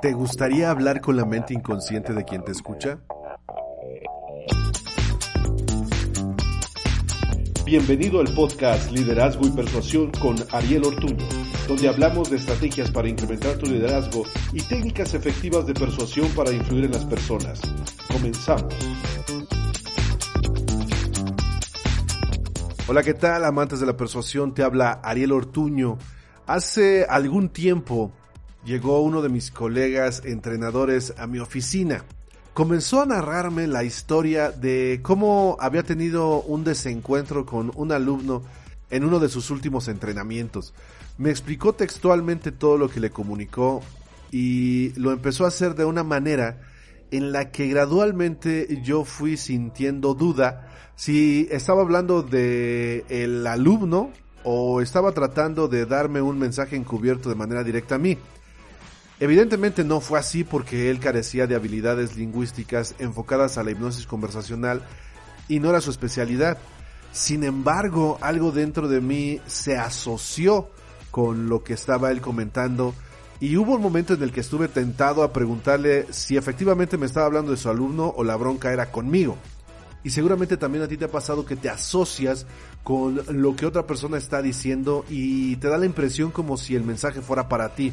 ¿Te gustaría hablar con la mente inconsciente de quien te escucha? Bienvenido al podcast Liderazgo y Persuasión con Ariel Ortuño, donde hablamos de estrategias para incrementar tu liderazgo y técnicas efectivas de persuasión para influir en las personas. Comenzamos. Hola, ¿qué tal amantes de la persuasión? Te habla Ariel Ortuño. Hace algún tiempo llegó uno de mis colegas entrenadores a mi oficina. Comenzó a narrarme la historia de cómo había tenido un desencuentro con un alumno en uno de sus últimos entrenamientos. Me explicó textualmente todo lo que le comunicó y lo empezó a hacer de una manera en la que gradualmente yo fui sintiendo duda si estaba hablando de el alumno o estaba tratando de darme un mensaje encubierto de manera directa a mí. Evidentemente no fue así porque él carecía de habilidades lingüísticas enfocadas a la hipnosis conversacional y no era su especialidad. Sin embargo, algo dentro de mí se asoció con lo que estaba él comentando y hubo un momento en el que estuve tentado a preguntarle si efectivamente me estaba hablando de su alumno o la bronca era conmigo. Y seguramente también a ti te ha pasado que te asocias con lo que otra persona está diciendo y te da la impresión como si el mensaje fuera para ti.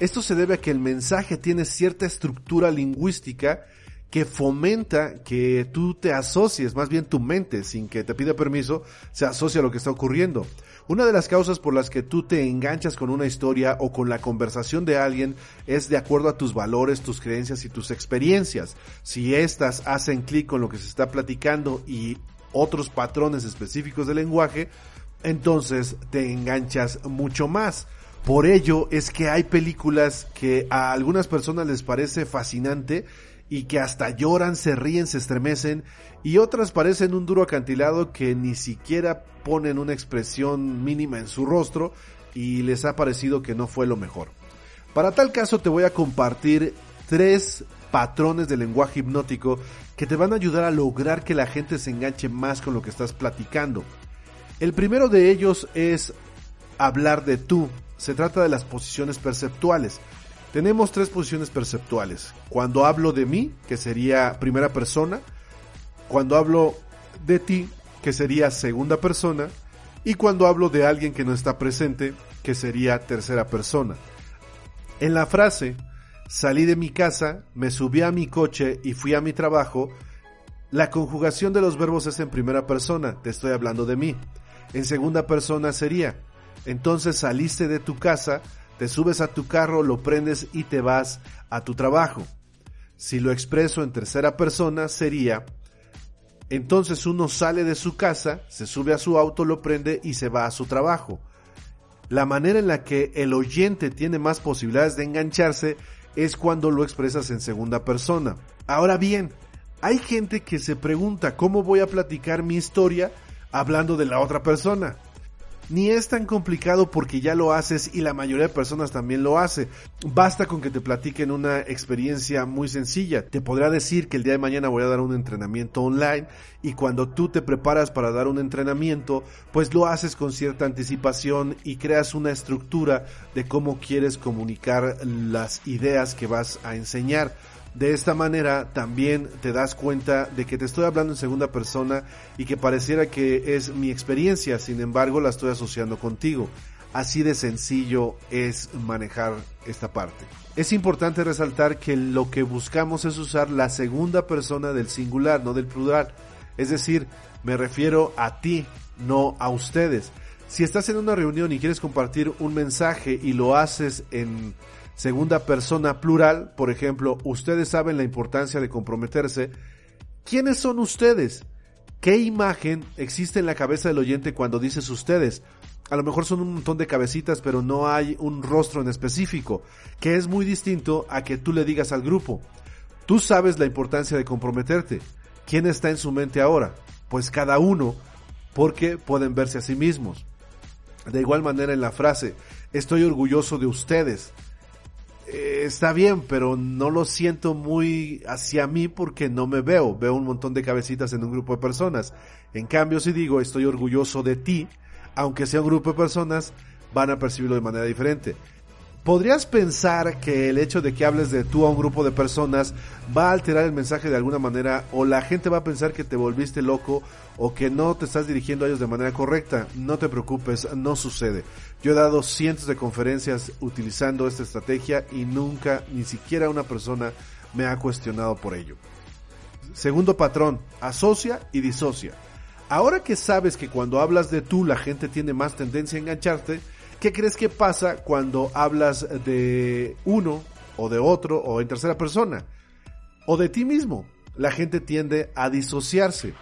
Esto se debe a que el mensaje tiene cierta estructura lingüística que fomenta que tú te asocies, más bien tu mente, sin que te pida permiso, se asocia a lo que está ocurriendo. Una de las causas por las que tú te enganchas con una historia o con la conversación de alguien es de acuerdo a tus valores, tus creencias y tus experiencias. Si estas hacen clic con lo que se está platicando y otros patrones específicos del lenguaje, entonces te enganchas mucho más. Por ello es que hay películas que a algunas personas les parece fascinante y que hasta lloran, se ríen, se estremecen y otras parecen un duro acantilado que ni siquiera ponen una expresión mínima en su rostro y les ha parecido que no fue lo mejor. Para tal caso te voy a compartir tres patrones de lenguaje hipnótico que te van a ayudar a lograr que la gente se enganche más con lo que estás platicando. El primero de ellos es hablar de tú se trata de las posiciones perceptuales. Tenemos tres posiciones perceptuales. Cuando hablo de mí, que sería primera persona, cuando hablo de ti, que sería segunda persona, y cuando hablo de alguien que no está presente, que sería tercera persona. En la frase, salí de mi casa, me subí a mi coche y fui a mi trabajo, la conjugación de los verbos es en primera persona, te estoy hablando de mí. En segunda persona sería, entonces saliste de tu casa, te subes a tu carro, lo prendes y te vas a tu trabajo. Si lo expreso en tercera persona sería, entonces uno sale de su casa, se sube a su auto, lo prende y se va a su trabajo. La manera en la que el oyente tiene más posibilidades de engancharse es cuando lo expresas en segunda persona. Ahora bien, hay gente que se pregunta cómo voy a platicar mi historia hablando de la otra persona ni es tan complicado porque ya lo haces y la mayoría de personas también lo hace. Basta con que te platiquen una experiencia muy sencilla. Te podrá decir que el día de mañana voy a dar un entrenamiento online y cuando tú te preparas para dar un entrenamiento, pues lo haces con cierta anticipación y creas una estructura de cómo quieres comunicar las ideas que vas a enseñar. De esta manera también te das cuenta de que te estoy hablando en segunda persona y que pareciera que es mi experiencia, sin embargo la estoy asociando contigo. Así de sencillo es manejar esta parte. Es importante resaltar que lo que buscamos es usar la segunda persona del singular, no del plural. Es decir, me refiero a ti, no a ustedes. Si estás en una reunión y quieres compartir un mensaje y lo haces en segunda persona plural, por ejemplo, ustedes saben la importancia de comprometerse. ¿Quiénes son ustedes? ¿Qué imagen existe en la cabeza del oyente cuando dices ustedes? a lo mejor son un montón de cabecitas, pero no hay un rostro en específico, que es muy distinto a que tú le digas al grupo, tú sabes la importancia de comprometerte. ¿Quién está en su mente ahora? Pues cada uno, porque pueden verse a sí mismos. De igual manera en la frase, estoy orgulloso de ustedes. Eh, está bien, pero no lo siento muy hacia mí porque no me veo. Veo un montón de cabecitas en un grupo de personas. En cambio, si digo estoy orgulloso de ti, aunque sea un grupo de personas, van a percibirlo de manera diferente. ¿Podrías pensar que el hecho de que hables de tú a un grupo de personas va a alterar el mensaje de alguna manera o la gente va a pensar que te volviste loco o que no te estás dirigiendo a ellos de manera correcta? No te preocupes, no sucede. Yo he dado cientos de conferencias utilizando esta estrategia y nunca, ni siquiera una persona me ha cuestionado por ello. Segundo patrón, asocia y disocia. Ahora que sabes que cuando hablas de tú la gente tiene más tendencia a engancharte, ¿qué crees que pasa cuando hablas de uno o de otro o en tercera persona? O de ti mismo. La gente tiende a disociarse.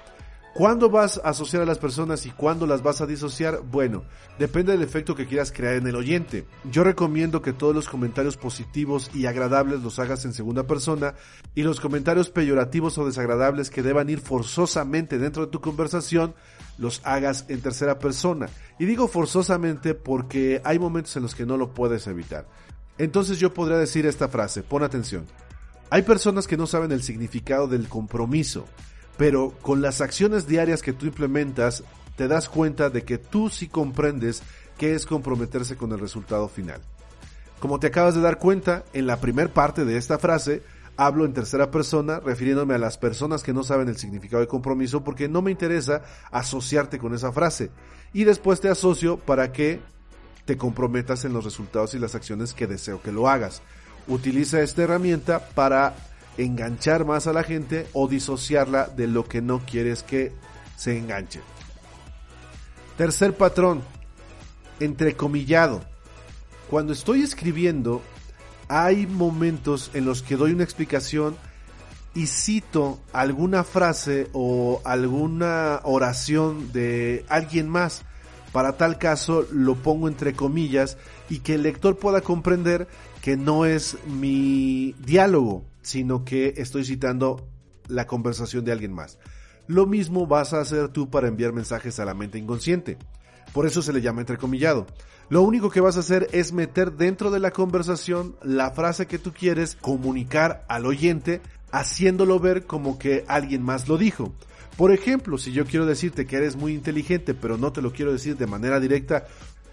¿Cuándo vas a asociar a las personas y cuándo las vas a disociar? Bueno, depende del efecto que quieras crear en el oyente. Yo recomiendo que todos los comentarios positivos y agradables los hagas en segunda persona y los comentarios peyorativos o desagradables que deban ir forzosamente dentro de tu conversación los hagas en tercera persona. Y digo forzosamente porque hay momentos en los que no lo puedes evitar. Entonces yo podría decir esta frase, pon atención. Hay personas que no saben el significado del compromiso pero con las acciones diarias que tú implementas, te das cuenta de que tú sí comprendes qué es comprometerse con el resultado final. Como te acabas de dar cuenta, en la primer parte de esta frase, hablo en tercera persona refiriéndome a las personas que no saben el significado de compromiso porque no me interesa asociarte con esa frase. Y después te asocio para que te comprometas en los resultados y las acciones que deseo que lo hagas. Utiliza esta herramienta para enganchar más a la gente o disociarla de lo que no quieres que se enganche. Tercer patrón, entrecomillado. Cuando estoy escribiendo, hay momentos en los que doy una explicación y cito alguna frase o alguna oración de alguien más. Para tal caso lo pongo entre comillas y que el lector pueda comprender que no es mi diálogo, sino que estoy citando la conversación de alguien más. Lo mismo vas a hacer tú para enviar mensajes a la mente inconsciente. Por eso se le llama entrecomillado. Lo único que vas a hacer es meter dentro de la conversación la frase que tú quieres comunicar al oyente, haciéndolo ver como que alguien más lo dijo. Por ejemplo, si yo quiero decirte que eres muy inteligente, pero no te lo quiero decir de manera directa,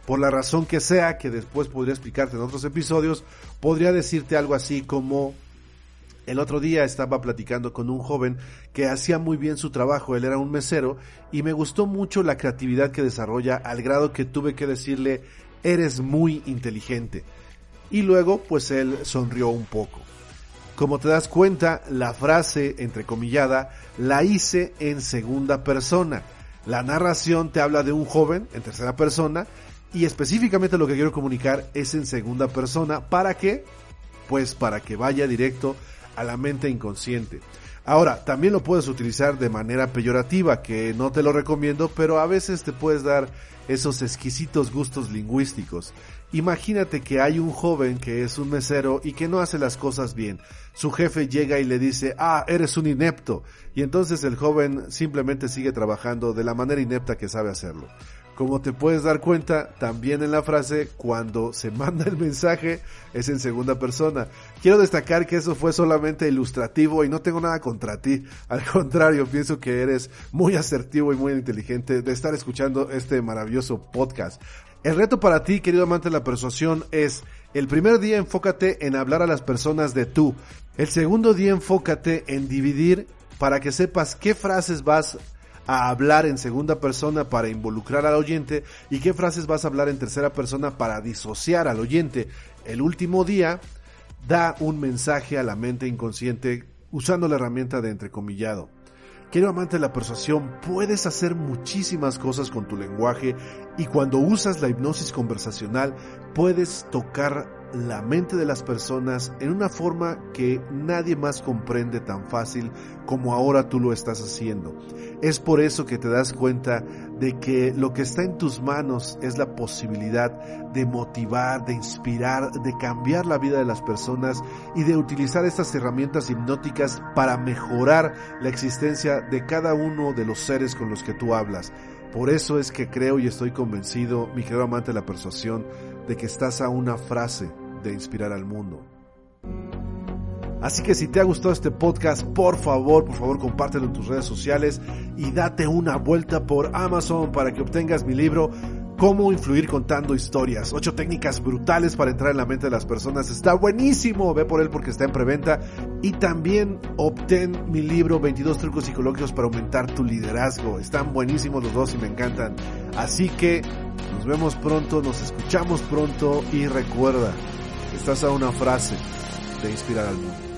por la razón que sea, que después podría explicarte en otros episodios, podría decirte algo así como el otro día estaba platicando con un joven que hacía muy bien su trabajo, él era un mesero, y me gustó mucho la creatividad que desarrolla al grado que tuve que decirle, eres muy inteligente. Y luego, pues él sonrió un poco. Como te das cuenta, la frase entrecomillada la hice en segunda persona. La narración te habla de un joven en tercera persona y específicamente lo que quiero comunicar es en segunda persona. ¿Para qué? Pues para que vaya directo a la mente inconsciente. Ahora, también lo puedes utilizar de manera peyorativa, que no te lo recomiendo, pero a veces te puedes dar esos exquisitos gustos lingüísticos. Imagínate que hay un joven que es un mesero y que no hace las cosas bien. Su jefe llega y le dice, ah, eres un inepto. Y entonces el joven simplemente sigue trabajando de la manera inepta que sabe hacerlo. Como te puedes dar cuenta, también en la frase, cuando se manda el mensaje, es en segunda persona. Quiero destacar que eso fue solamente ilustrativo y no tengo nada contra ti. Al contrario, pienso que eres muy asertivo y muy inteligente de estar escuchando este maravilloso podcast. El reto para ti, querido amante de la persuasión, es el primer día enfócate en hablar a las personas de tú. El segundo día enfócate en dividir para que sepas qué frases vas a hablar en segunda persona para involucrar al oyente y qué frases vas a hablar en tercera persona para disociar al oyente. El último día da un mensaje a la mente inconsciente usando la herramienta de entrecomillado. Quiero amante de la persuasión, puedes hacer muchísimas cosas con tu lenguaje y cuando usas la hipnosis conversacional puedes tocar la mente de las personas en una forma que nadie más comprende tan fácil como ahora tú lo estás haciendo. Es por eso que te das cuenta de que lo que está en tus manos es la posibilidad de motivar, de inspirar, de cambiar la vida de las personas y de utilizar estas herramientas hipnóticas para mejorar la existencia de cada uno de los seres con los que tú hablas. Por eso es que creo y estoy convencido, mi querido amante de la persuasión, de que estás a una frase de inspirar al mundo. Así que si te ha gustado este podcast, por favor, por favor, compártelo en tus redes sociales y date una vuelta por Amazon para que obtengas mi libro Cómo influir contando historias. Ocho técnicas brutales para entrar en la mente de las personas. Está buenísimo. Ve por él porque está en preventa. Y también obtén mi libro 22 trucos psicológicos para aumentar tu liderazgo. Están buenísimos los dos y me encantan. Así que nos vemos pronto, nos escuchamos pronto y recuerda, estás a una frase de inspirar al mundo.